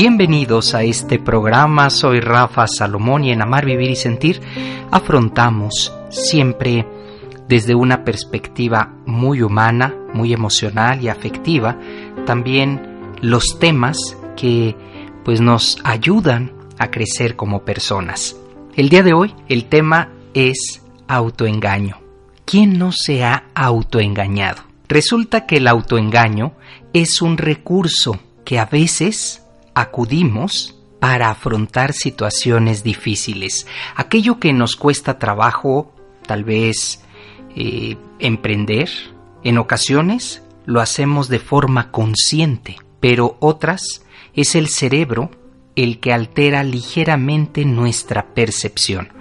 Bienvenidos a este programa, soy Rafa Salomón y en Amar, Vivir y Sentir afrontamos siempre desde una perspectiva muy humana, muy emocional y afectiva, también los temas que pues nos ayudan a crecer como personas. El día de hoy el tema es autoengaño. ¿Quién no se ha autoengañado? Resulta que el autoengaño es un recurso que a veces acudimos para afrontar situaciones difíciles. Aquello que nos cuesta trabajo, tal vez eh, emprender, en ocasiones lo hacemos de forma consciente, pero otras es el cerebro el que altera ligeramente nuestra percepción.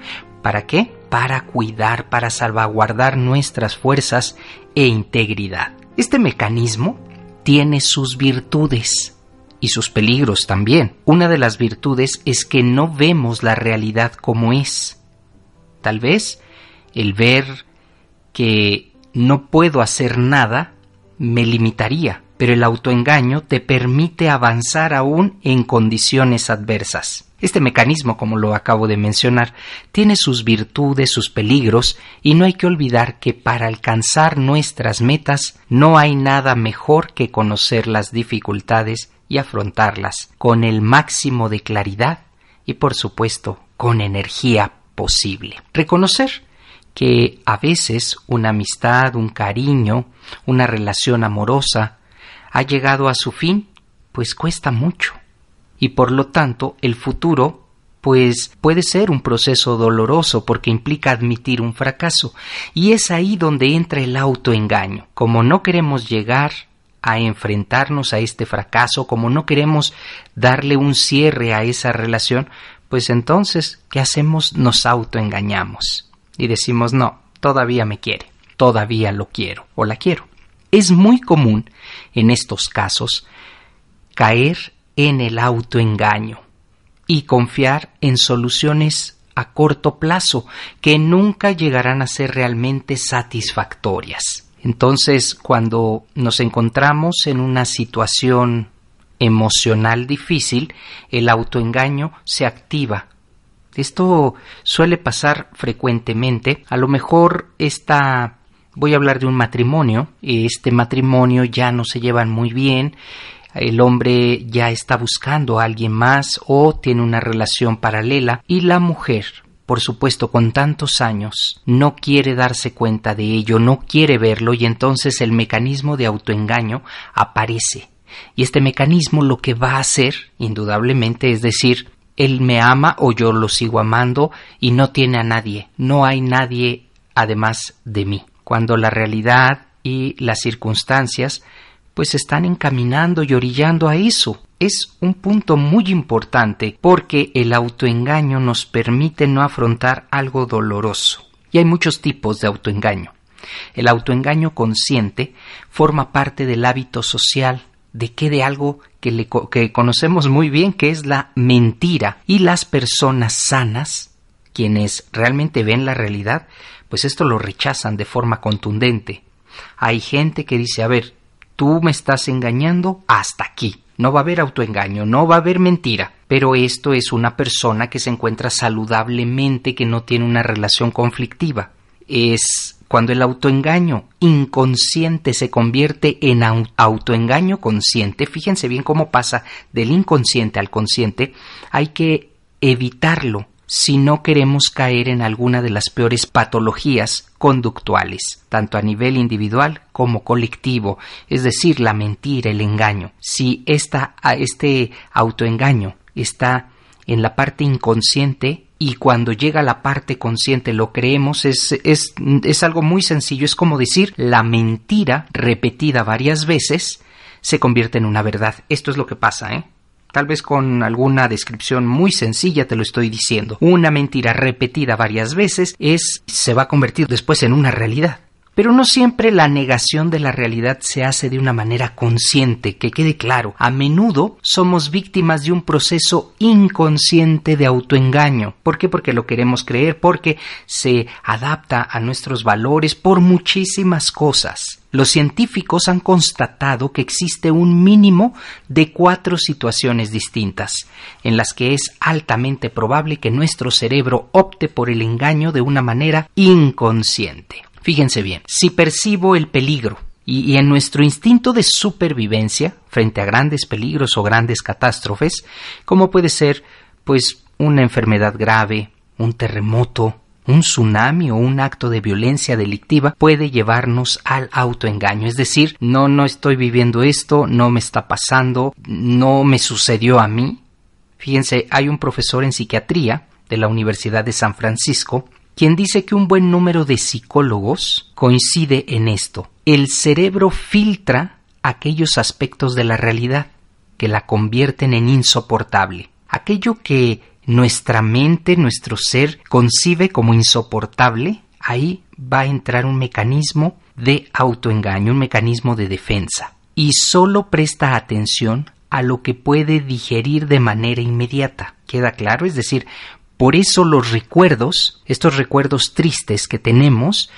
¿Para qué? Para cuidar, para salvaguardar nuestras fuerzas e integridad. Este mecanismo tiene sus virtudes, y sus peligros también. Una de las virtudes es que no vemos la realidad como es. Tal vez el ver que no puedo hacer nada me limitaría, pero el autoengaño te permite avanzar aún en condiciones adversas. Este mecanismo, como lo acabo de mencionar, tiene sus virtudes, sus peligros, y no hay que olvidar que para alcanzar nuestras metas no hay nada mejor que conocer las dificultades y afrontarlas con el máximo de claridad y por supuesto con energía posible. Reconocer que a veces una amistad, un cariño, una relación amorosa ha llegado a su fin, pues cuesta mucho. Y por lo tanto el futuro pues puede ser un proceso doloroso porque implica admitir un fracaso. Y es ahí donde entra el autoengaño. Como no queremos llegar a enfrentarnos a este fracaso, como no queremos darle un cierre a esa relación, pues entonces, ¿qué hacemos? Nos autoengañamos y decimos, no, todavía me quiere, todavía lo quiero o la quiero. Es muy común en estos casos caer en el autoengaño y confiar en soluciones a corto plazo que nunca llegarán a ser realmente satisfactorias. Entonces, cuando nos encontramos en una situación emocional difícil, el autoengaño se activa. Esto suele pasar frecuentemente. A lo mejor esta voy a hablar de un matrimonio, este matrimonio ya no se llevan muy bien, el hombre ya está buscando a alguien más o tiene una relación paralela y la mujer por supuesto, con tantos años, no quiere darse cuenta de ello, no quiere verlo y entonces el mecanismo de autoengaño aparece. Y este mecanismo lo que va a hacer, indudablemente, es decir, él me ama o yo lo sigo amando y no tiene a nadie, no hay nadie además de mí. Cuando la realidad y las circunstancias pues están encaminando y orillando a eso es un punto muy importante porque el autoengaño nos permite no afrontar algo doloroso. Y hay muchos tipos de autoengaño. El autoengaño consciente forma parte del hábito social de que de algo que, que conocemos muy bien que es la mentira y las personas sanas quienes realmente ven la realidad pues esto lo rechazan de forma contundente. Hay gente que dice, a ver, tú me estás engañando hasta aquí no va a haber autoengaño, no va a haber mentira. Pero esto es una persona que se encuentra saludablemente, que no tiene una relación conflictiva. Es cuando el autoengaño inconsciente se convierte en autoengaño consciente, fíjense bien cómo pasa del inconsciente al consciente, hay que evitarlo si no queremos caer en alguna de las peores patologías conductuales, tanto a nivel individual como colectivo, es decir, la mentira, el engaño. Si esta, este autoengaño está en la parte inconsciente y cuando llega a la parte consciente lo creemos, es, es, es algo muy sencillo, es como decir la mentira repetida varias veces se convierte en una verdad. Esto es lo que pasa, ¿eh? Tal vez con alguna descripción muy sencilla te lo estoy diciendo. Una mentira repetida varias veces es se va a convertir después en una realidad. Pero no siempre la negación de la realidad se hace de una manera consciente, que quede claro. A menudo somos víctimas de un proceso inconsciente de autoengaño. ¿Por qué? Porque lo queremos creer, porque se adapta a nuestros valores por muchísimas cosas. Los científicos han constatado que existe un mínimo de cuatro situaciones distintas, en las que es altamente probable que nuestro cerebro opte por el engaño de una manera inconsciente. Fíjense bien, si percibo el peligro y, en nuestro instinto de supervivencia frente a grandes peligros o grandes catástrofes, como puede ser pues una enfermedad grave, un terremoto, un tsunami o un acto de violencia delictiva puede llevarnos al autoengaño, es decir, no, no estoy viviendo esto, no me está pasando, no me sucedió a mí. Fíjense, hay un profesor en psiquiatría de la Universidad de San Francisco quien dice que un buen número de psicólogos coincide en esto. El cerebro filtra aquellos aspectos de la realidad que la convierten en insoportable. Aquello que nuestra mente, nuestro ser concibe como insoportable, ahí va a entrar un mecanismo de autoengaño, un mecanismo de defensa. Y solo presta atención a lo que puede digerir de manera inmediata. ¿Queda claro? Es decir, por eso los recuerdos, estos recuerdos tristes que tenemos,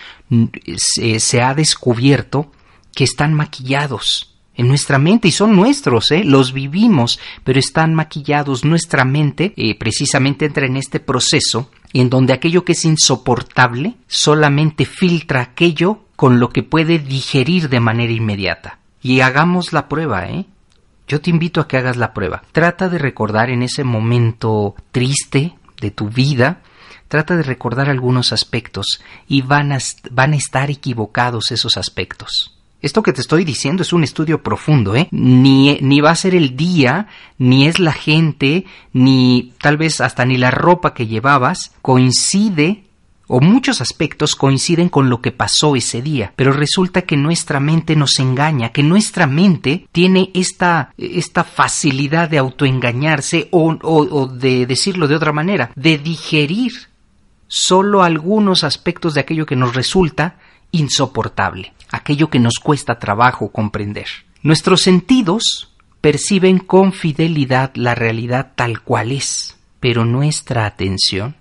se, ha descubierto que están maquillados en nuestra mente y son nuestros, ¿eh? los vivimos, pero están maquillados. Nuestra mente eh, precisamente entra en este proceso en donde aquello que es insoportable solamente filtra aquello con lo que puede digerir de manera inmediata. Y hagamos la prueba, ¿eh? Yo te invito a que hagas la prueba. Trata de recordar en ese momento triste, de tu vida, trata de recordar algunos aspectos y van a, van estar equivocados esos aspectos. Esto que te estoy diciendo es un estudio profundo, ¿eh? Ni, ni va a ser el día, ni es la gente, ni tal vez hasta ni la ropa que llevabas coincide o muchos aspectos coinciden con lo que pasó ese día, pero resulta que nuestra mente nos engaña, que nuestra mente tiene esta, esta facilidad de autoengañarse o, o, de decirlo de otra manera, de digerir solo algunos aspectos de aquello que nos resulta insoportable, aquello que nos cuesta trabajo comprender. Nuestros sentidos perciben con fidelidad la realidad tal cual es, pero nuestra atención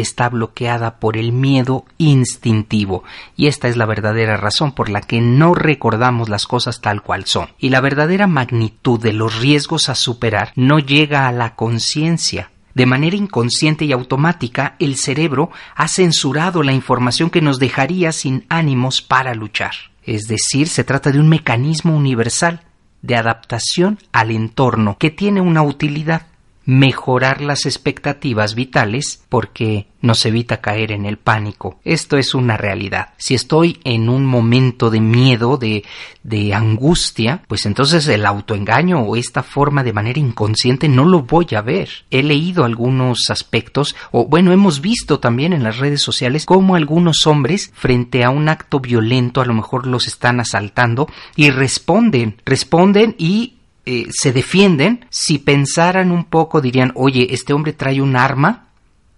está bloqueada por el miedo instintivo. Y esta es la verdadera razón por la que no recordamos las cosas tal cual son. Y la verdadera magnitud de los riesgos a superar no llega a la conciencia. De manera inconsciente y automática, el cerebro ha censurado la información que nos dejaría sin ánimos para luchar. Es decir, se trata de un mecanismo universal de adaptación al entorno que tiene una utilidad mejorar las expectativas vitales porque nos evita caer en el pánico. Esto es una realidad. Si estoy en un momento de miedo, de, de angustia, pues entonces el autoengaño o esta forma de manera inconsciente no lo voy a ver. He leído algunos aspectos, o bueno, hemos visto también en las redes sociales cómo algunos hombres frente a un acto violento a lo mejor los están asaltando y responden, responden y eh, se defienden, si pensaran un poco dirían, oye, este hombre trae un arma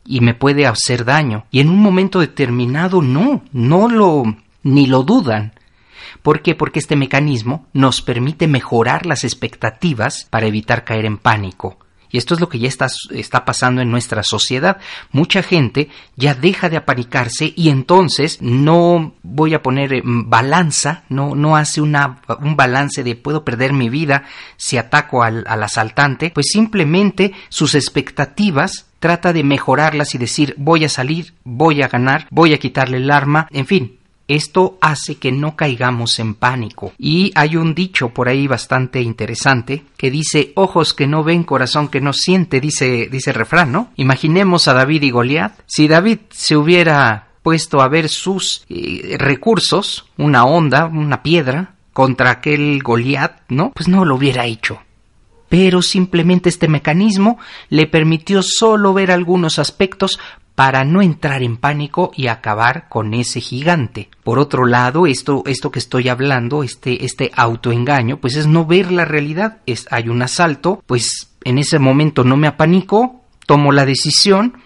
y me puede hacer daño. Y en un momento determinado no, no lo ni lo dudan. ¿Por qué? Porque este mecanismo nos permite mejorar las expectativas para evitar caer en pánico. Y esto es lo que ya está, está, pasando en nuestra sociedad. Mucha gente ya deja de apanicarse y entonces no voy a poner eh, balanza, no, no hace una, un balance de puedo perder mi vida si ataco al, al asaltante, pues simplemente sus expectativas trata de mejorarlas y decir voy a salir, voy a ganar, voy a quitarle el arma, en fin, esto hace que no caigamos en pánico. Y hay un dicho por ahí bastante interesante que dice ojos que no ven, corazón que no siente, dice, dice el refrán, ¿no? Imaginemos a David y Goliat. Si David se hubiera puesto a ver sus eh, recursos, una onda, una piedra, contra aquel Goliat, ¿no? Pues no lo hubiera hecho pero simplemente este mecanismo le permitió solo ver algunos aspectos para no entrar en pánico y acabar con ese gigante. Por otro lado, esto, esto que estoy hablando, este, este autoengaño, pues es no ver la realidad. Es, hay un asalto, pues en ese momento no me apanico, tomo la decisión,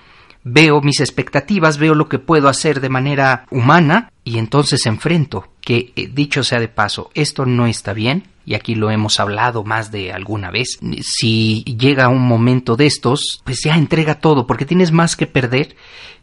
veo mis expectativas, veo lo que puedo hacer de manera humana y entonces enfrento que, eh, dicho sea de paso, esto no está bien, y aquí lo hemos hablado más de alguna vez, si llega un momento de estos, pues ya entrega todo, porque tienes más que perder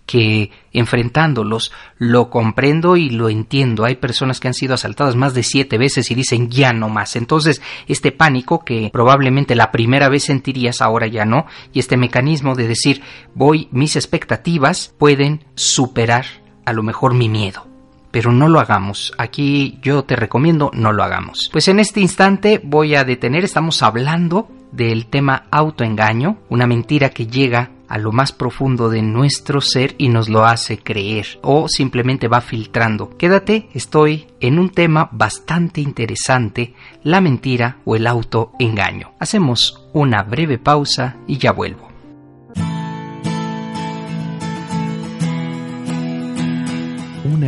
que enfrentándolos. Lo comprendo y lo entiendo. Hay personas que han sido asaltadas más de siete veces y dicen ya no más. Entonces, este pánico que probablemente la primera vez sentirías, ahora ya no, y este mecanismo de decir voy, mis expectativas pueden superar a lo mejor mi miedo pero no lo hagamos. Aquí yo te recomiendo no lo hagamos. Pues en este instante voy a detener, estamos hablando del tema autoengaño, una mentira que llega a lo más profundo de nuestro ser y nos lo hace creer o simplemente va filtrando. Quédate, estoy en un tema bastante interesante, la mentira o el autoengaño. Hacemos una breve pausa y ya vuelvo.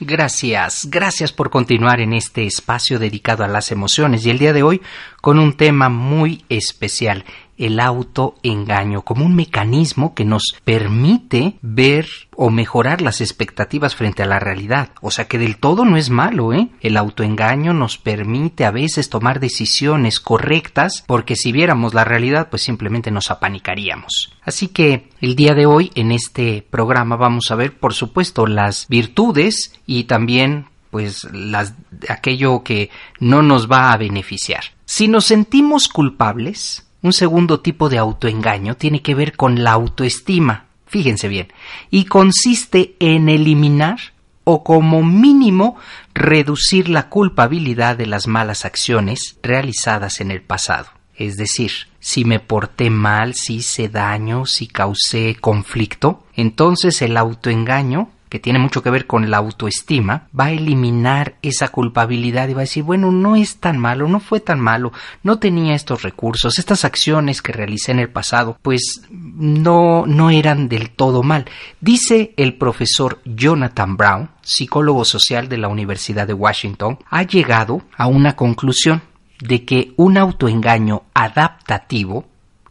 Gracias, gracias por continuar en este espacio dedicado a las emociones y el día de hoy con un tema muy especial, el autoengaño, como un mecanismo que nos permite ver o mejorar las expectativas frente a la realidad. O sea que del todo no es malo, ¿eh? El autoengaño nos permite a veces tomar decisiones correctas porque si viéramos la realidad pues simplemente nos apanicaríamos. Así que el día de hoy en este programa vamos a ver por supuesto las virtudes y también pues las aquello que no nos va a beneficiar. Si nos sentimos culpables, un segundo tipo de autoengaño tiene que ver con la autoestima, fíjense bien, y consiste en eliminar o como mínimo reducir la culpabilidad de las malas acciones realizadas en el pasado. Es decir, si me porté mal, si hice daño, si causé conflicto, entonces el autoengaño que tiene mucho que ver con la autoestima, va a eliminar esa culpabilidad y va a decir, bueno, no es tan malo, no fue tan malo, no tenía estos recursos, estas acciones que realicé en el pasado, pues no, no eran del todo mal. Dice el profesor Jonathan Brown, psicólogo social de la Universidad de Washington, ha llegado a una conclusión de que un autoengaño adaptativo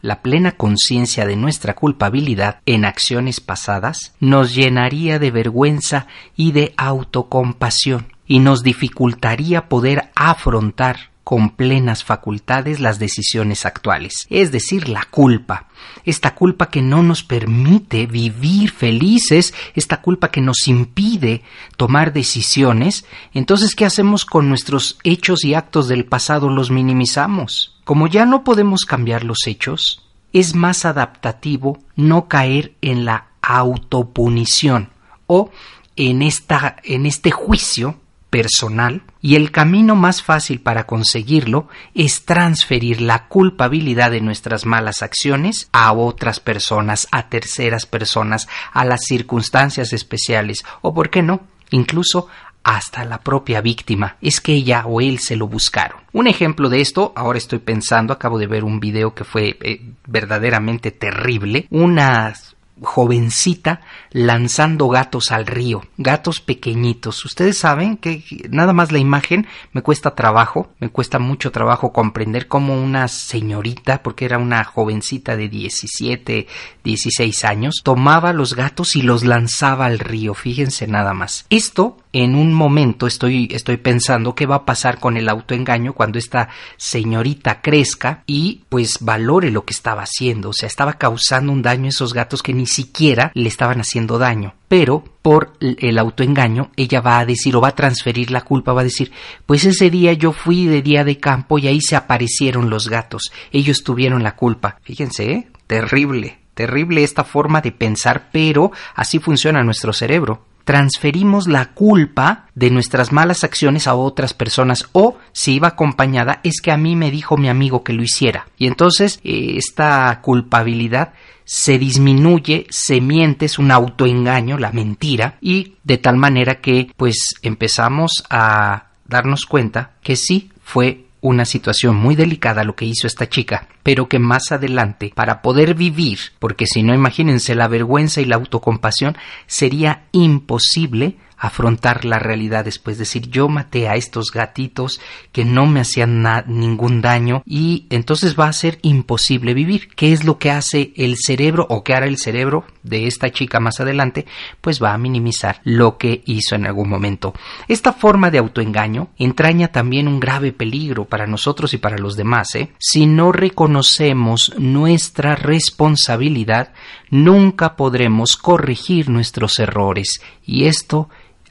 la plena conciencia de nuestra culpabilidad en acciones pasadas nos llenaría de vergüenza y de autocompasión y nos dificultaría poder afrontar con plenas facultades las decisiones actuales, es decir, la culpa, esta culpa que no nos permite vivir felices, esta culpa que nos impide tomar decisiones, entonces ¿qué hacemos con nuestros hechos y actos del pasado? Los minimizamos. Como ya no podemos cambiar los hechos, es más adaptativo no caer en la autopunición o en, esta, en este juicio personal y el camino más fácil para conseguirlo es transferir la culpabilidad de nuestras malas acciones a otras personas, a terceras personas, a las circunstancias especiales o, por qué no, incluso hasta la propia víctima. Es que ella o él se lo buscaron. Un ejemplo de esto, ahora estoy pensando, acabo de ver un video que fue eh, verdaderamente terrible. Una jovencita lanzando gatos al río, gatos pequeñitos. Ustedes saben que nada más la imagen me cuesta trabajo, me cuesta mucho trabajo comprender cómo una señorita, porque era una jovencita de 17, 16 años, tomaba los gatos y los lanzaba al río. Fíjense nada más. Esto en un momento estoy, estoy pensando qué va a pasar con el autoengaño cuando esta señorita crezca y pues valore lo que estaba haciendo. O sea, estaba causando un daño a esos gatos que ni siquiera le estaban haciendo daño. Pero por el autoengaño, ella va a decir o va a transferir la culpa, va a decir, pues ese día yo fui de día de campo y ahí se aparecieron los gatos. Ellos tuvieron la culpa. Fíjense, ¿eh? terrible terrible esta forma de pensar, pero así funciona nuestro cerebro transferimos la culpa de nuestras malas acciones a otras personas o si iba acompañada es que a mí me dijo mi amigo que lo hiciera. Y entonces eh, esta culpabilidad se disminuye, se miente, es un autoengaño, la mentira y de tal manera que pues empezamos a darnos cuenta que sí fue una situación muy delicada lo que hizo esta chica, pero que más adelante, para poder vivir, porque si no imagínense la vergüenza y la autocompasión, sería imposible afrontar la realidad después, decir yo maté a estos gatitos que no me hacían ningún daño y entonces va a ser imposible vivir. ¿Qué es lo que hace el cerebro o qué hará el cerebro de esta chica más adelante? Pues va a minimizar lo que hizo en algún momento. Esta forma de autoengaño entraña también un grave peligro para nosotros y para los demás. ¿eh? Si no reconocemos nuestra responsabilidad, nunca podremos corregir nuestros errores y esto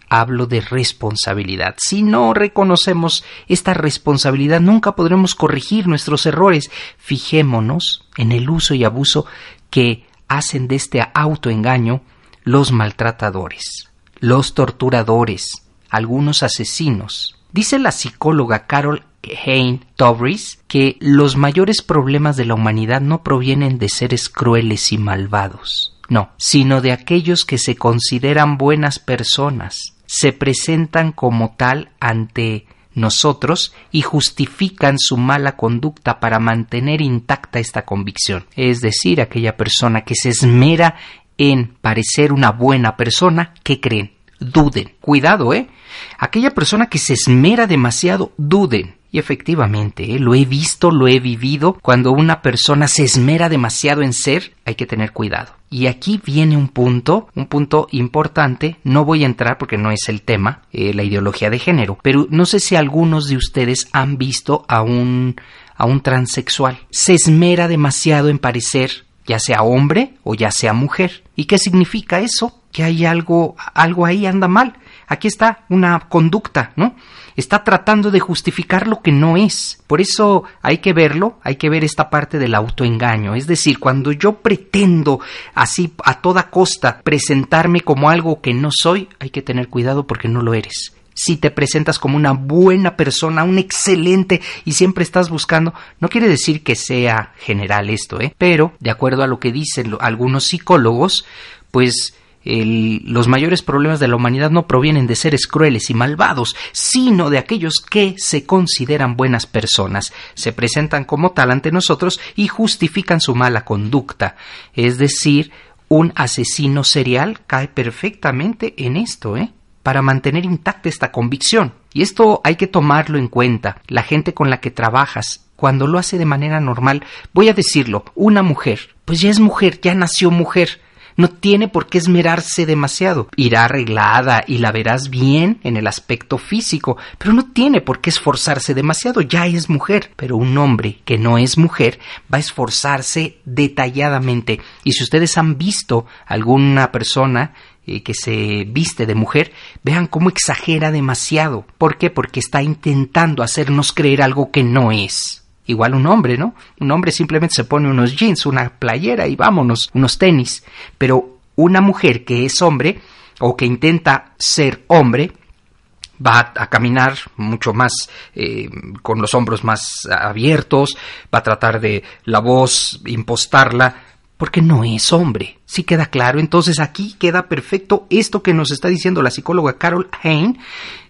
hablo de responsabilidad. Si no reconocemos esta responsabilidad, nunca podremos corregir nuestros errores. Fijémonos en el uso y abuso que hacen de este autoengaño los maltratadores, los torturadores, algunos asesinos. Dice la psicóloga Carol Hain Tobris que los mayores problemas de la humanidad no provienen de seres crueles y malvados, no, sino de aquellos que se consideran buenas personas, se presentan como tal ante nosotros y justifican su mala conducta para mantener intacta esta convicción. Es decir, aquella persona que se esmera en parecer una buena persona, ¿qué creen? Duden. Cuidado, ¿eh? Aquella persona que se esmera demasiado, duden. Y efectivamente, ¿eh? lo he visto, lo he vivido. Cuando una persona se esmera demasiado en ser, hay que tener cuidado. Y aquí viene un punto, un punto importante. No voy a entrar porque no es el tema, eh, la ideología de género. Pero no sé si algunos de ustedes han visto a un a un transexual. Se esmera demasiado en parecer ya sea hombre o ya sea mujer. ¿Y qué significa eso? Que hay algo, algo ahí anda mal. Aquí está una conducta, ¿no? Está tratando de justificar lo que no es. Por eso hay que verlo, hay que ver esta parte del autoengaño. Es decir, cuando yo pretendo así a toda costa presentarme como algo que no soy, hay que tener cuidado porque no lo eres si te presentas como una buena persona, un excelente y siempre estás buscando, no quiere decir que sea general esto, ¿eh? Pero, de acuerdo a lo que dicen algunos psicólogos, pues los mayores problemas de la humanidad no provienen de seres crueles y malvados, sino de aquellos que se consideran buenas personas, se presentan como tal ante nosotros y justifican su mala conducta. Es decir, un asesino serial cae perfectamente en esto, ¿eh? para mantener intacta esta convicción. Y esto hay que tomarlo en cuenta. La gente con la que trabajas, cuando lo hace de manera normal, voy a decirlo, una mujer, pues ya es mujer, ya nació mujer. No tiene por qué esmerarse demasiado. Irá arreglada y la verás bien en el aspecto físico, pero no tiene por qué esforzarse demasiado. Ya es mujer. Pero un hombre que no es mujer va a esforzarse detalladamente. Y si ustedes han visto alguna persona eh, que se viste de mujer, vean cómo exagera demasiado. ¿Por qué? Porque está intentando hacernos creer algo que no es. Igual un hombre, ¿no? Un hombre simplemente se pone unos jeans, una playera y vámonos, unos tenis. Pero una mujer que es hombre o que intenta ser hombre, va a caminar mucho más eh, con los hombros más abiertos, va a tratar de la voz impostarla, porque no es hombre. ¿Sí queda claro? Entonces aquí queda perfecto esto que nos está diciendo la psicóloga Carol Hain,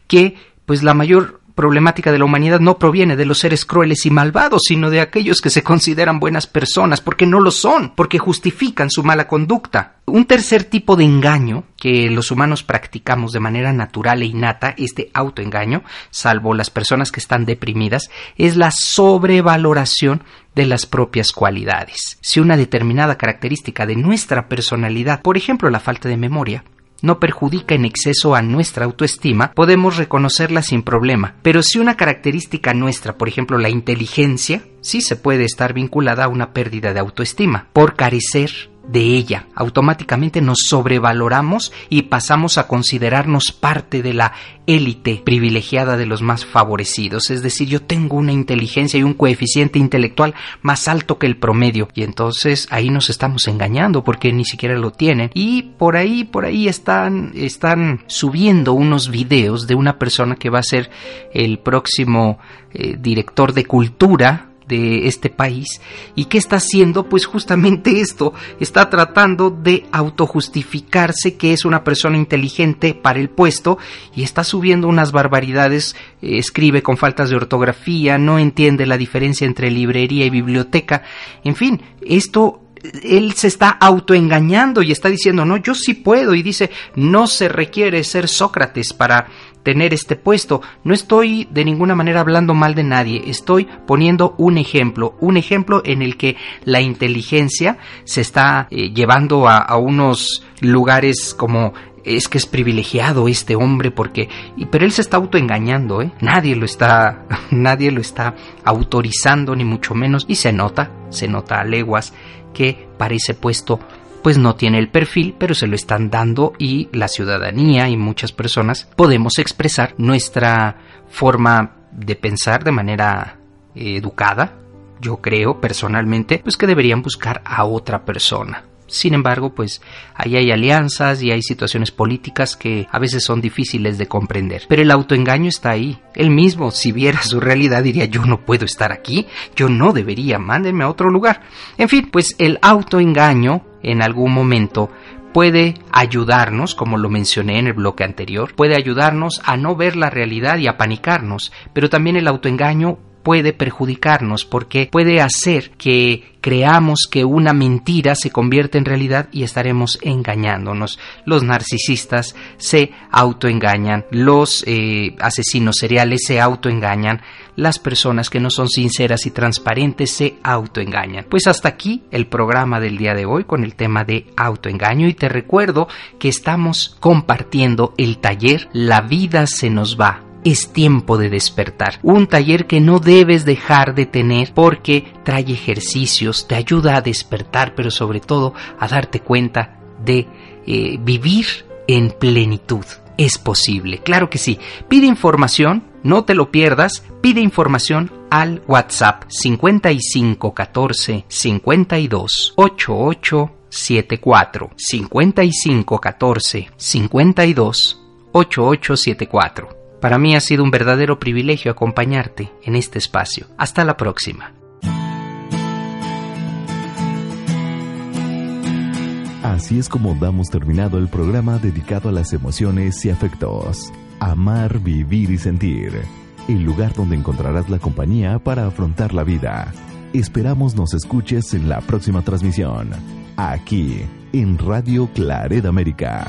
que pues la mayor problemática de la humanidad no proviene de los seres crueles y malvados, sino de aquellos que se consideran buenas personas, porque no lo son, porque justifican su mala conducta. Un tercer tipo de engaño que los humanos practicamos de manera natural e innata, este autoengaño, salvo las personas que están deprimidas, es la sobrevaloración de las propias cualidades. Si una determinada característica de nuestra personalidad, por ejemplo la falta de memoria, no perjudica en exceso a nuestra autoestima, podemos reconocerla sin problema. Pero si una característica nuestra, por ejemplo la inteligencia, sí se puede estar vinculada a una pérdida de autoestima, por carecer de ella. Automáticamente nos sobrevaloramos y pasamos a considerarnos parte de la élite privilegiada de los más favorecidos. Es decir, yo tengo una inteligencia y un coeficiente intelectual más alto que el promedio. Y entonces ahí nos estamos engañando porque ni siquiera lo tienen. Y por ahí, por ahí están, están subiendo unos videos de una persona que va a ser el próximo eh, director de cultura de este país y qué está haciendo pues justamente esto está tratando de autojustificarse que es una persona inteligente para el puesto y está subiendo unas barbaridades eh, escribe con faltas de ortografía no entiende la diferencia entre librería y biblioteca en fin esto él se está autoengañando y está diciendo, no, yo sí puedo. Y dice, no se requiere ser Sócrates para tener este puesto. No estoy de ninguna manera hablando mal de nadie, estoy poniendo un ejemplo, un ejemplo en el que la inteligencia se está eh, llevando a, unos lugares como es que es privilegiado este hombre porque pero él se está autoengañando, ¿eh? Nadie lo está nadie lo está autorizando ni mucho menos y se nota, se nota a leguas que para ese puesto pues no tiene el perfil, pero se lo están dando y la ciudadanía y muchas personas podemos expresar nuestra forma de pensar de manera eh, educada. Yo creo personalmente pues que deberían buscar a otra persona. Sin embargo, pues ahí hay alianzas y hay situaciones políticas que a veces son difíciles de comprender. Pero el autoengaño está ahí. Él mismo, si viera su realidad, diría yo no puedo estar aquí, yo no debería, mándenme a otro lugar. En fin, pues el autoengaño en algún momento puede ayudarnos, como lo mencioné en el bloque anterior, puede ayudarnos a no ver la realidad y a panicarnos, pero también el autoengaño puede perjudicarnos porque puede hacer que creamos que una mentira se convierte en realidad y estaremos engañándonos. Los narcisistas se autoengañan, los eh, asesinos seriales se autoengañan, las personas que no son sinceras y transparentes se autoengañan. Pues hasta aquí el programa del día de hoy con el tema de autoengaño y te recuerdo que estamos compartiendo el taller La vida se nos va es tiempo de despertar. Un taller que no debes dejar de tener porque trae ejercicios, te ayuda a despertar, pero sobre todo a darte cuenta de eh, vivir en plenitud. Es posible, claro que sí. Pide información, no te lo pierdas, pide información al WhatsApp 5514 52 88 74 5514 52 8874 para mí ha sido un verdadero privilegio acompañarte en este espacio. Hasta la próxima. Así es como damos terminado el programa dedicado a las emociones y afectos. Amar, vivir y sentir. El lugar donde encontrarás la compañía para afrontar la vida. Esperamos nos escuches en la próxima transmisión. Aquí, en Radio Claret América.